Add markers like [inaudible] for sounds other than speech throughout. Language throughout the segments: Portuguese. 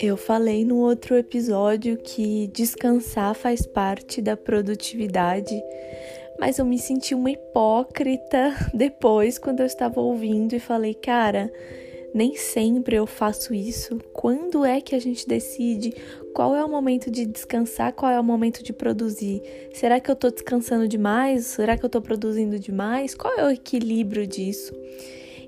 Eu falei no outro episódio que descansar faz parte da produtividade, mas eu me senti uma hipócrita [laughs] depois quando eu estava ouvindo e falei, cara, nem sempre eu faço isso. Quando é que a gente decide qual é o momento de descansar, qual é o momento de produzir? Será que eu tô descansando demais? Será que eu tô produzindo demais? Qual é o equilíbrio disso?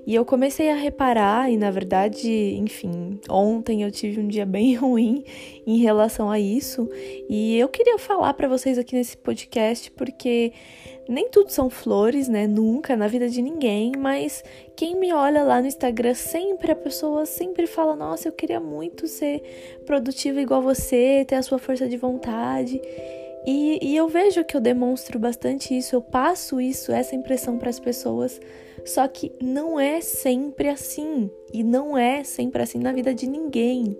E eu comecei a reparar, e na verdade, enfim, ontem eu tive um dia [laughs] bem ruim em relação a isso, e eu queria falar para vocês aqui nesse podcast porque nem tudo são flores, né? Nunca na vida de ninguém, mas quem me olha lá no Instagram sempre a pessoa sempre fala: "Nossa, eu queria muito ser produtiva igual você, ter a sua força de vontade". E, e eu vejo que eu demonstro bastante isso, eu passo isso, essa impressão para as pessoas. Só que não é sempre assim. E não é sempre assim na vida de ninguém.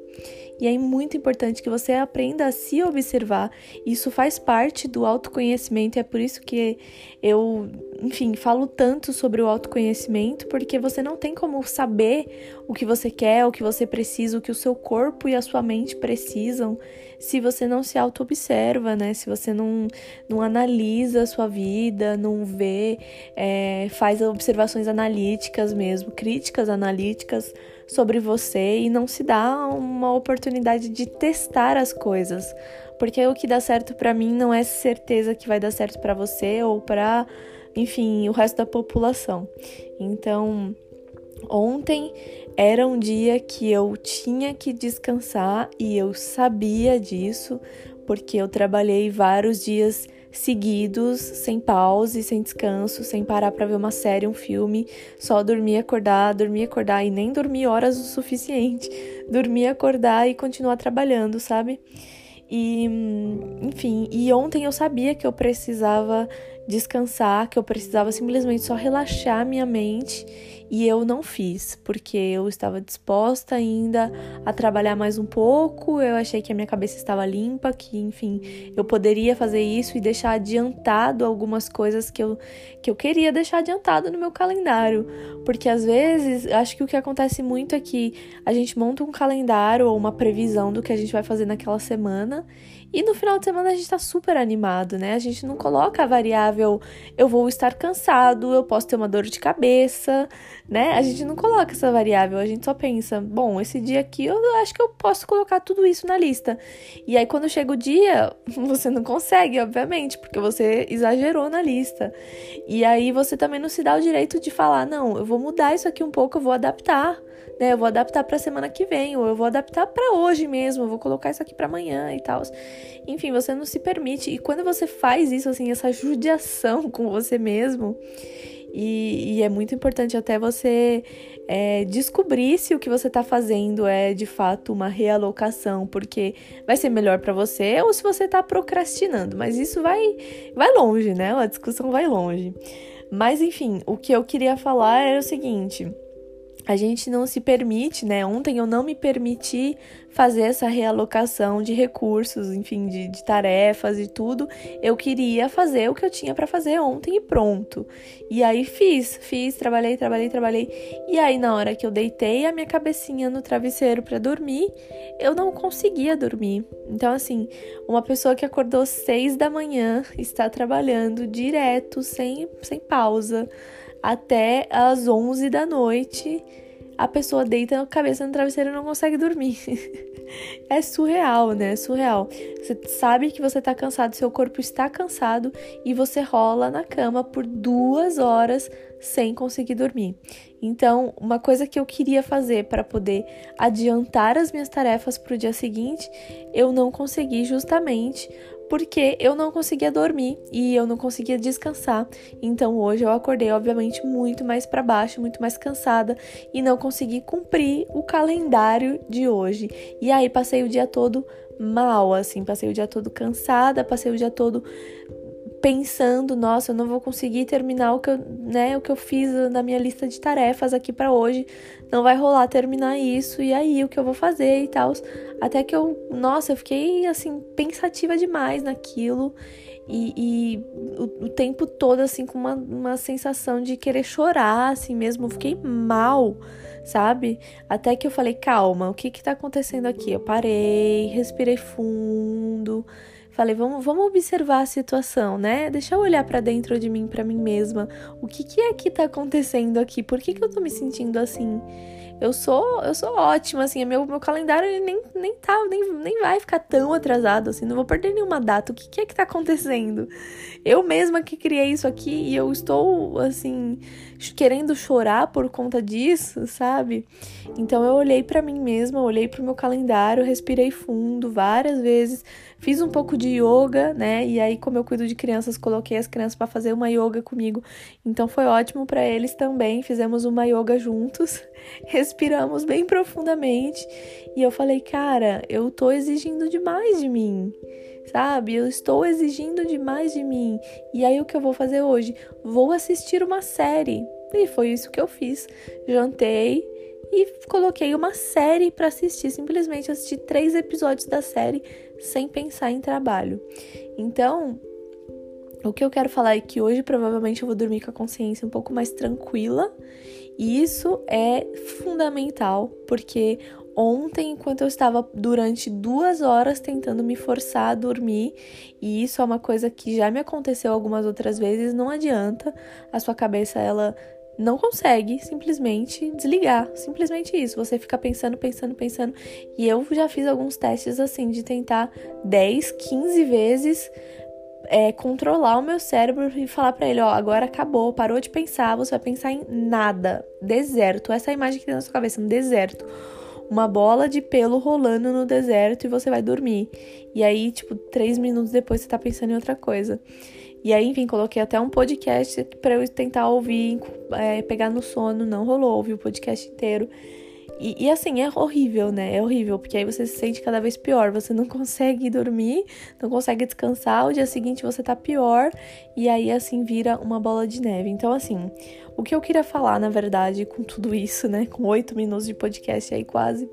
E é muito importante que você aprenda a se observar. Isso faz parte do autoconhecimento, é por isso que eu, enfim, falo tanto sobre o autoconhecimento, porque você não tem como saber o que você quer, o que você precisa, o que o seu corpo e a sua mente precisam, se você não se auto-observa, né? Se você não, não analisa a sua vida, não vê, é, faz observações analíticas mesmo, críticas analíticas sobre você e não se dá uma oportunidade de testar as coisas. Porque o que dá certo para mim não é certeza que vai dar certo para você ou para, enfim, o resto da população. Então, ontem era um dia que eu tinha que descansar e eu sabia disso, porque eu trabalhei vários dias seguidos, sem pause, sem descanso, sem parar para ver uma série, um filme, só dormir, acordar, dormir, acordar e nem dormir horas o suficiente. [laughs] Dormir, acordar e continuar trabalhando, sabe? E, enfim, e ontem eu sabia que eu precisava descansar, que eu precisava simplesmente só relaxar minha mente e eu não fiz, porque eu estava disposta ainda a trabalhar mais um pouco, eu achei que a minha cabeça estava limpa, que enfim, eu poderia fazer isso e deixar adiantado algumas coisas que eu, que eu queria deixar adiantado no meu calendário, porque às vezes acho que o que acontece muito é que a gente monta um calendário ou uma previsão do que a gente vai fazer naquela semana e no final de semana a gente tá super animado, né? A gente não coloca a variável eu vou estar cansado, eu posso ter uma dor de cabeça, né? A gente não coloca essa variável, a gente só pensa, bom, esse dia aqui eu acho que eu posso colocar tudo isso na lista. E aí quando chega o dia, [laughs] você não consegue, obviamente, porque você exagerou na lista. E aí você também não se dá o direito de falar, não, eu vou mudar isso aqui um pouco, eu vou adaptar né? Eu vou adaptar para semana que vem, ou eu vou adaptar para hoje mesmo, eu vou colocar isso aqui para amanhã e tal. Enfim, você não se permite. E quando você faz isso, assim, essa judiação [laughs] com você mesmo, e, e é muito importante até você é, descobrir se o que você está fazendo é de fato uma realocação, porque vai ser melhor para você, ou se você está procrastinando. Mas isso vai, vai longe, né? A discussão vai longe. Mas enfim, o que eu queria falar era o seguinte a gente não se permite, né? Ontem eu não me permiti fazer essa realocação de recursos, enfim, de, de tarefas e tudo. Eu queria fazer o que eu tinha para fazer ontem e pronto. E aí fiz, fiz, trabalhei, trabalhei, trabalhei. E aí na hora que eu deitei a minha cabecinha no travesseiro para dormir, eu não conseguia dormir. Então assim, uma pessoa que acordou seis da manhã está trabalhando direto, sem, sem pausa até as 11 da noite a pessoa deita a cabeça no travesseiro e não consegue dormir. [laughs] é surreal, né? É surreal. Você sabe que você tá cansado, seu corpo está cansado e você rola na cama por duas horas sem conseguir dormir. Então, uma coisa que eu queria fazer para poder adiantar as minhas tarefas para o dia seguinte, eu não consegui justamente porque eu não conseguia dormir e eu não conseguia descansar. Então hoje eu acordei, obviamente, muito mais para baixo, muito mais cansada e não consegui cumprir o calendário de hoje. E aí passei o dia todo mal, assim, passei o dia todo cansada, passei o dia todo pensando, nossa, eu não vou conseguir terminar o que eu, né, o que eu fiz na minha lista de tarefas aqui para hoje. Não vai rolar terminar isso e aí o que eu vou fazer e tal. Até que eu, nossa, eu fiquei assim pensativa demais naquilo e, e o, o, tempo todo, assim, com uma, uma sensação de querer chorar, assim mesmo. fiquei mal, sabe? Até que eu falei, calma, o que que tá acontecendo aqui? Eu parei, respirei fundo. Falei, vamos, vamos observar a situação, né? Deixa eu olhar para dentro de mim, para mim mesma. O que, que é que tá acontecendo aqui? Por que, que eu tô me sentindo assim? eu sou eu sou ótima, assim, meu, meu calendário ele nem, nem tá, nem, nem vai ficar tão atrasado, assim, não vou perder nenhuma data. O que, que é que tá acontecendo? Eu mesma que criei isso aqui e eu estou, assim, querendo chorar por conta disso, sabe? Então eu olhei para mim mesma, olhei pro meu calendário, respirei fundo várias vezes, fiz um pouco de yoga, né? E aí, como eu cuido de crianças, coloquei as crianças para fazer uma yoga comigo. Então foi ótimo para eles também. Fizemos uma yoga juntos, [laughs] respiramos bem profundamente e eu falei, cara, eu tô exigindo demais de mim sabe? Eu estou exigindo demais de mim. E aí o que eu vou fazer hoje? Vou assistir uma série. E foi isso que eu fiz. Jantei e coloquei uma série para assistir. Simplesmente assisti três episódios da série sem pensar em trabalho. Então, o que eu quero falar é que hoje provavelmente eu vou dormir com a consciência um pouco mais tranquila. E isso é fundamental, porque ontem, enquanto eu estava durante duas horas tentando me forçar a dormir, e isso é uma coisa que já me aconteceu algumas outras vezes, não adianta, a sua cabeça ela não consegue simplesmente desligar. Simplesmente isso. Você fica pensando, pensando, pensando. E eu já fiz alguns testes assim de tentar 10, 15 vezes é, controlar o meu cérebro e falar para ele: ó, agora acabou, parou de pensar, você vai pensar em nada. Deserto. Essa é imagem que tem na sua cabeça, um deserto. Uma bola de pelo rolando no deserto e você vai dormir. E aí, tipo, três minutos depois você tá pensando em outra coisa. E aí, enfim, coloquei até um podcast para eu tentar ouvir, é, pegar no sono. Não rolou, ouvi o podcast inteiro. E, e, assim, é horrível, né? É horrível, porque aí você se sente cada vez pior. Você não [laughs] consegue dormir, não consegue descansar. O dia seguinte você tá pior. E aí, assim, vira uma bola de neve. Então, assim, o que eu queria falar, na verdade, com tudo isso, né? Com oito minutos de podcast aí quase,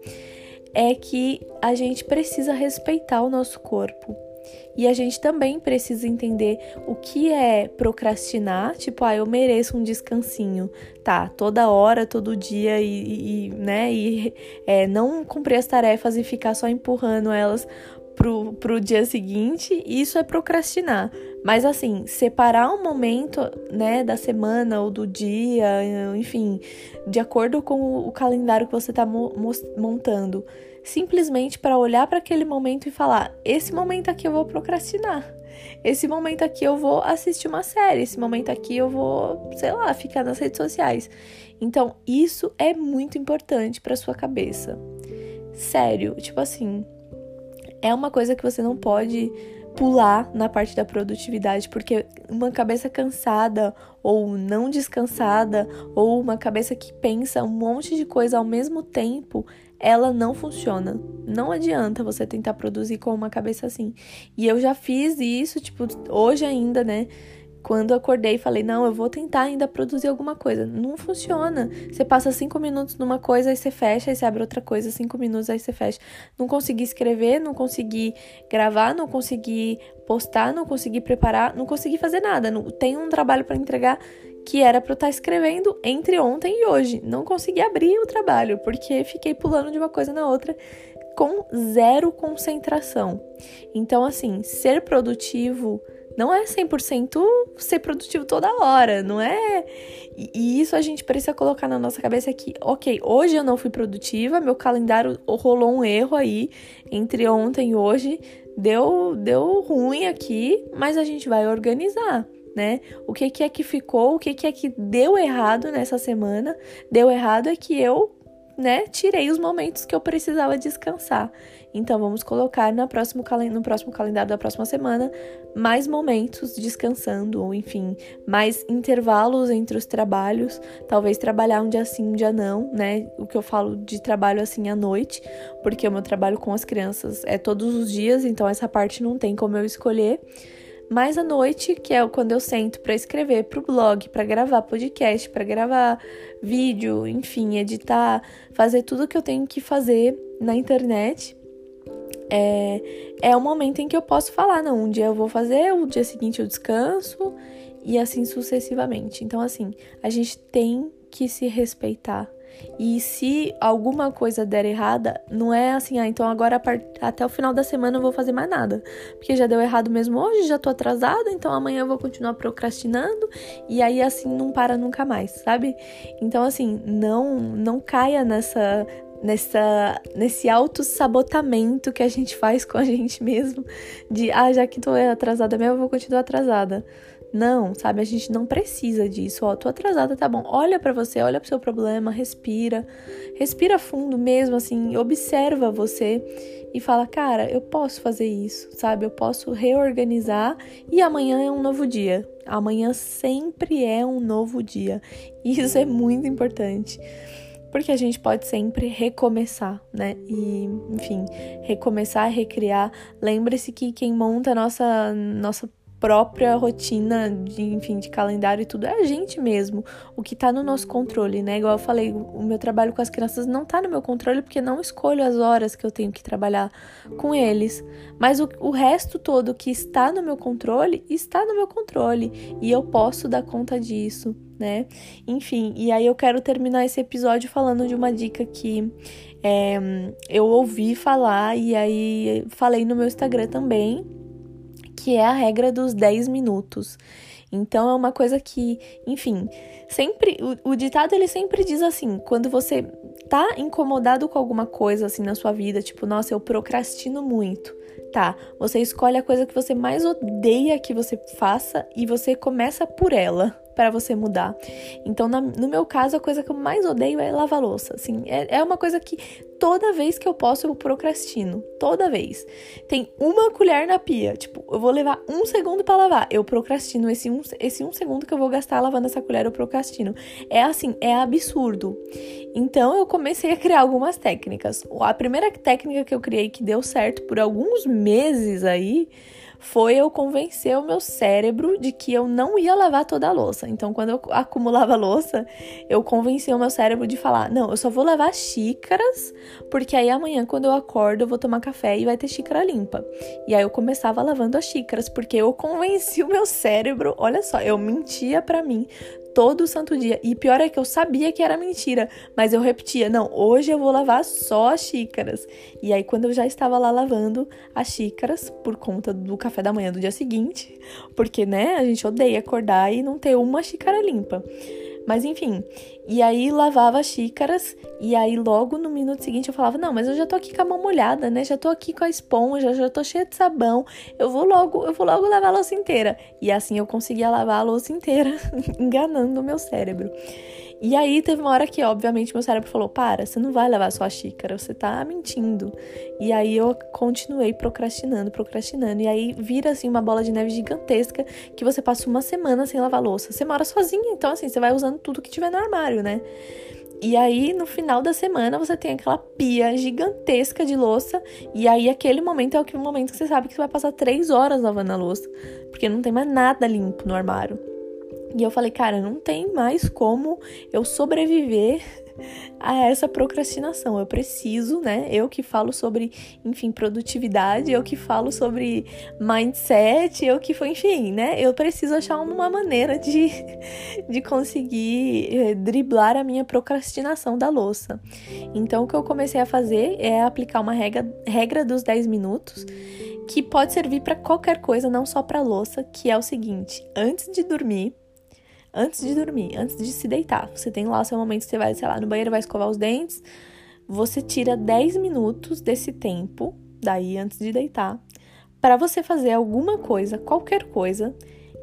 é que a gente precisa respeitar o nosso corpo. E a gente também precisa entender o que é procrastinar, tipo, ah, eu mereço um descansinho, tá? Toda hora, todo dia e, e né? E é, não cumprir as tarefas e ficar só empurrando elas pro, pro dia seguinte, isso é procrastinar. Mas assim, separar um momento, né, da semana ou do dia, enfim, de acordo com o calendário que você tá mo montando simplesmente para olhar para aquele momento e falar: esse momento aqui eu vou procrastinar. Esse momento aqui eu vou assistir uma série, esse momento aqui eu vou, sei lá, ficar nas redes sociais. Então, isso é muito importante para sua cabeça. Sério, tipo assim, é uma coisa que você não pode pular na parte da produtividade, porque uma cabeça cansada ou não descansada ou uma cabeça que pensa um monte de coisa ao mesmo tempo, ela não funciona. Não adianta você tentar produzir com uma cabeça assim. E eu já fiz isso, tipo, hoje ainda, né? Quando acordei, falei, não, eu vou tentar ainda produzir alguma coisa. Não funciona. Você passa cinco minutos numa coisa, aí você fecha, aí você abre outra coisa, cinco minutos, aí você fecha. Não consegui escrever, não consegui gravar, não consegui postar, não consegui preparar, não consegui fazer nada. Não, tenho um trabalho para entregar que era para eu estar tá escrevendo entre ontem e hoje. Não consegui abrir o trabalho, porque fiquei pulando de uma coisa na outra com zero concentração. Então, assim, ser produtivo não é 100% ser produtivo toda hora, não é? E, isso a gente precisa colocar na nossa cabeça que, ok, hoje eu não fui produtiva, meu calendário rolou um erro aí entre ontem e hoje, deu, deu ruim aqui, mas a gente vai organizar. Né? O que, que é que ficou, o que, que é que deu errado nessa semana? Deu errado é que eu né, tirei os momentos que eu precisava descansar. Então vamos colocar na próximo no próximo calendário da próxima semana mais momentos descansando, ou enfim, mais intervalos entre os trabalhos. Talvez trabalhar um dia sim, um dia não, né? O que eu falo de trabalho assim à noite, porque o meu trabalho com as crianças é todos os dias, então essa parte não tem como eu escolher. Mas à noite, que é quando eu sento para escrever para o blog, para gravar podcast, para gravar vídeo, enfim, editar, fazer tudo que eu tenho que fazer na internet, é, é o momento em que eu posso falar, não, um dia eu vou fazer, o dia seguinte eu descanso e assim sucessivamente. Então, assim, a gente tem que se respeitar. E se alguma coisa der errada, não é assim, ah, então agora até o final da semana eu vou fazer mais nada. Porque já deu errado mesmo hoje, já tô atrasada, então amanhã eu vou continuar procrastinando e aí assim não para nunca mais, sabe? Então assim, não não caia nessa nessa nesse auto-sabotamento que a gente faz com a gente mesmo, de ah, já que tô atrasada mesmo, eu vou continuar atrasada. Não, sabe? A gente não precisa disso. Ó, tô atrasada, tá bom. Olha para você, olha pro seu problema, respira. Respira fundo mesmo, assim, observa você e fala: "Cara, eu posso fazer isso", sabe? Eu posso reorganizar e amanhã é um novo dia. Amanhã sempre é um novo dia. Isso é muito importante porque a gente pode sempre recomeçar, né? E, enfim, recomeçar, recriar. Lembre-se que quem monta a nossa nossa própria rotina de, enfim, de calendário e tudo é a gente mesmo, o que tá no nosso controle, né? Igual eu falei, o meu trabalho com as crianças não tá no meu controle porque não escolho as horas que eu tenho que trabalhar com eles, mas o, o resto todo que está no meu controle está no meu controle e eu posso dar conta disso, né? Enfim, e aí eu quero terminar esse episódio falando de uma dica que é, eu ouvi falar e aí falei no meu Instagram também que é a regra dos 10 minutos. Então é uma coisa que, enfim, sempre o, o, ditado ele sempre diz assim, quando você tá incomodado com alguma coisa assim na sua vida, tipo, nossa, eu procrastino muito. Tá, você escolhe a coisa que você mais odeia que você faça e você começa por ela para você mudar. Então, na, no meu caso, a coisa que eu mais odeio é lavar louça. Assim, é, é uma coisa que toda vez que eu posso eu procrastino. Toda vez. Tem uma colher na pia. Tipo, eu vou levar um segundo para lavar. Eu procrastino. Esse um, esse um segundo que eu vou gastar lavando essa colher, eu procrastino. É assim, é absurdo. Então, eu comecei a criar algumas técnicas. A primeira técnica que eu criei que deu certo por alguns meses aí foi eu convencer o meu cérebro de que eu não ia lavar toda a louça. Então, quando eu acumulava louça, eu convenci o meu cérebro de falar: não, eu só vou lavar xícaras, porque aí amanhã, quando eu acordo, eu vou tomar café e vai ter xícara limpa. E aí eu começava lavando as xícaras, porque eu convenci o meu cérebro, olha só, eu mentia para mim todo santo dia. E pior é que eu sabia que era mentira, mas eu repetia: não, hoje eu vou lavar só as xícaras. E aí, quando eu já estava lá lavando as xícaras, por conta do café da manhã do dia seguinte, porque, né, a gente odeia acordar e não ter uma xícara limpa. Mas enfim, e aí lavava as xícaras e aí logo no minuto seguinte eu falava: "Não, mas eu já tô aqui com a mão molhada, né? Já tô aqui com a esponja, já tô cheia de sabão. Eu vou logo, eu vou logo lavar a louça inteira". E assim eu conseguia lavar a louça inteira, [laughs] enganando o meu cérebro. E aí teve uma hora que, obviamente, meu cérebro falou: para, você não vai levar sua xícara, você tá mentindo. E aí eu continuei procrastinando, procrastinando. E aí vira assim uma bola de neve gigantesca que você passa uma semana sem lavar louça. Você mora sozinha, então assim, você vai usando tudo que tiver no armário, né? E aí, no final da semana, você tem aquela pia gigantesca de louça. E aí, aquele momento é o momento que você sabe que você vai passar três horas lavando a louça. Porque não tem mais nada limpo no armário. E eu falei, cara, não tem mais como eu sobreviver a essa procrastinação. Eu preciso, né? Eu que falo sobre, enfim, produtividade, eu que falo sobre mindset, eu que foi, enfim, né? Eu preciso achar uma maneira de, de conseguir eh, driblar a minha procrastinação da louça. Então, o que eu comecei a fazer é aplicar uma regra, regra dos 10 minutos que pode servir para qualquer coisa, não só para louça, que é o seguinte: antes de dormir, antes de dormir, antes de se deitar. Você tem lá o seu momento, você vai, sei lá, no banheiro, vai escovar os dentes. Você tira 10 minutos desse tempo, daí antes de deitar, para você fazer alguma coisa, qualquer coisa,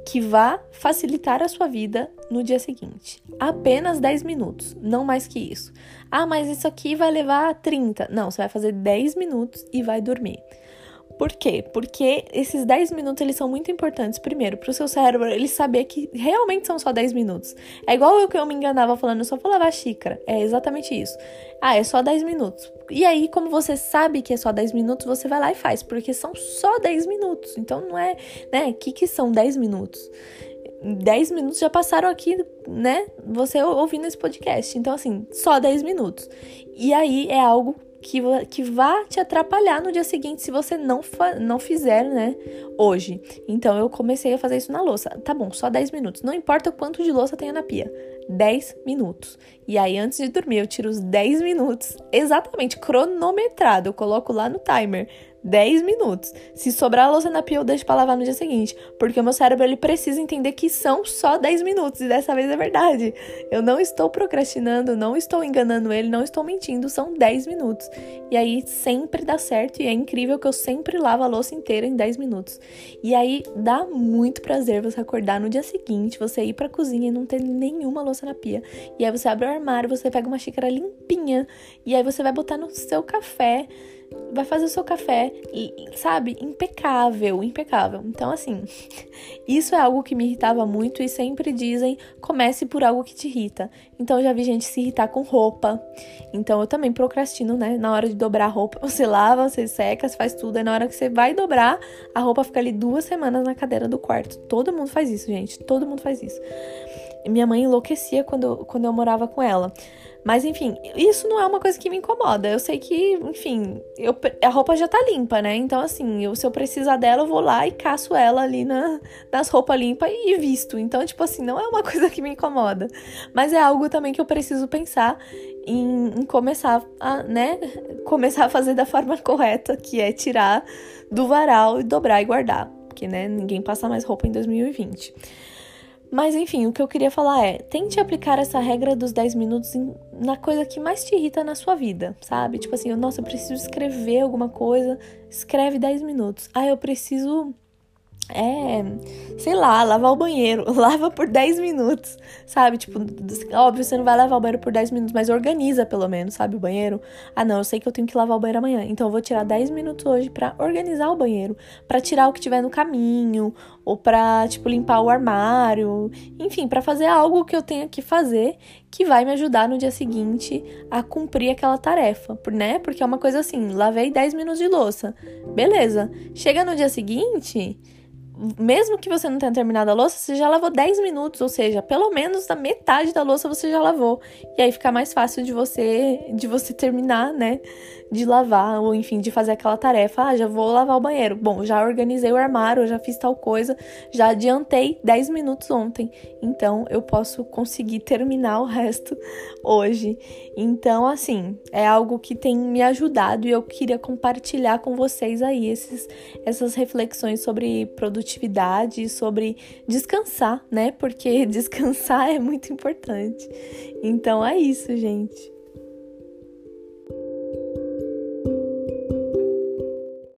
que vá facilitar a sua vida no dia seguinte. Apenas 10 minutos, não mais que isso. Ah, mas isso aqui vai levar 30. Não, você vai fazer 10 minutos e vai dormir. Por quê? Porque esses 10 minutos eles são muito importantes, primeiro, para o seu cérebro ele saber que realmente são só 10 minutos. É igual eu que eu me enganava falando, eu só vou lavar xícara. É exatamente isso. Ah, é só 10 minutos. E aí, como você sabe que é só 10 minutos, você vai lá e faz, porque são só 10 minutos. Então não é, né? O que, que são 10 minutos? 10 minutos já passaram aqui, né? Você ouvindo esse podcast. Então, assim, só 10 minutos. E aí é algo que, que vá te atrapalhar no dia seguinte se você não, não fizer, né, hoje. Então eu comecei a fazer isso na louça. Tá bom, só 10 minutos. Não importa quanto de louça tenha na pia. 10 minutos. E aí, antes de dormir, eu tiro os 10 minutos, exatamente cronometrado. Eu coloco lá no timer 10 minutos. Se sobrar a louça na pia, eu deixo pra lavar no dia seguinte. Porque o meu cérebro ele precisa entender que são só 10 minutos. E dessa vez é verdade. Eu não estou procrastinando, não estou enganando ele, não estou mentindo. São 10 minutos. E aí sempre dá certo. E é incrível que eu sempre lavo a louça inteira em 10 minutos. E aí dá muito prazer você acordar no dia seguinte, você ir pra cozinha e não ter nenhuma louça na pia. E aí você abre o armário, você pega uma xícara limpinha. E aí você vai botar no seu café vai fazer o seu café, sabe? Impecável, impecável. Então, assim, [laughs] isso é algo que me irritava muito e sempre dizem: comece por algo que te irrita. Então, eu já vi gente se irritar com roupa. Então, eu também procrastino, né? Na hora de dobrar a roupa, [laughs] você lava, você seca, você faz tudo. Aí, na hora que você vai dobrar, a roupa fica ali duas semanas na cadeira do quarto. Todo mundo faz isso, gente. Todo mundo faz isso. Minha mãe enlouquecia quando, quando eu morava com ela. Mas enfim, isso não é uma coisa que me incomoda. Eu sei que, enfim, eu, a roupa já tá limpa, né? Então, assim, eu, se eu precisar dela, eu vou lá e caço ela ali na, nas roupas limpas e visto. Então, tipo assim, não é uma [laughs] coisa que me incomoda. Mas é algo também que eu preciso pensar em, em começar a, né? [laughs] Começar a fazer da forma [laughs] correta, que é tirar do varal e dobrar e guardar. Porque, né, ninguém passa mais roupa em 2020. Mas enfim, o que eu queria falar é: tente aplicar essa regra dos 10 minutos em, na coisa que mais te irrita na sua vida, sabe? Tipo assim, nossa, eu preciso escrever alguma coisa, escreve 10 minutos. Ah, eu preciso é, sei lá, lavar o banheiro. [laughs] Lava por 10 minutos, sabe? Tipo, óbvio, você não vai lavar o banheiro por 10 minutos, mas organiza pelo menos, sabe? O banheiro. Ah, não, eu sei que eu tenho que lavar o banheiro amanhã. Então eu vou tirar 10 minutos hoje para organizar o banheiro, para tirar o que tiver no caminho, ou pra, tipo, limpar o armário. Enfim, para fazer algo que eu tenha que fazer que vai me ajudar no dia seguinte a cumprir aquela tarefa, né? Porque é uma coisa assim, lavei 10 minutos de louça. Beleza. Chega no dia seguinte, mesmo que você não tenha terminado a louça, você já lavou 10 minutos, ou seja, pelo menos a metade da louça você já lavou. E aí fica mais fácil de você de você terminar, né? De lavar, ou enfim, de fazer aquela tarefa. Ah, já vou lavar o banheiro. Bom, já organizei o armário, já fiz tal coisa, já adiantei 10 minutos ontem. Então eu posso conseguir terminar o resto hoje. Então, assim, é algo que tem me ajudado e eu queria compartilhar com vocês aí esses, essas reflexões sobre produtividade produtividade, sobre descansar, né? Porque [laughs] descansar é muito importante. Então é isso, gente.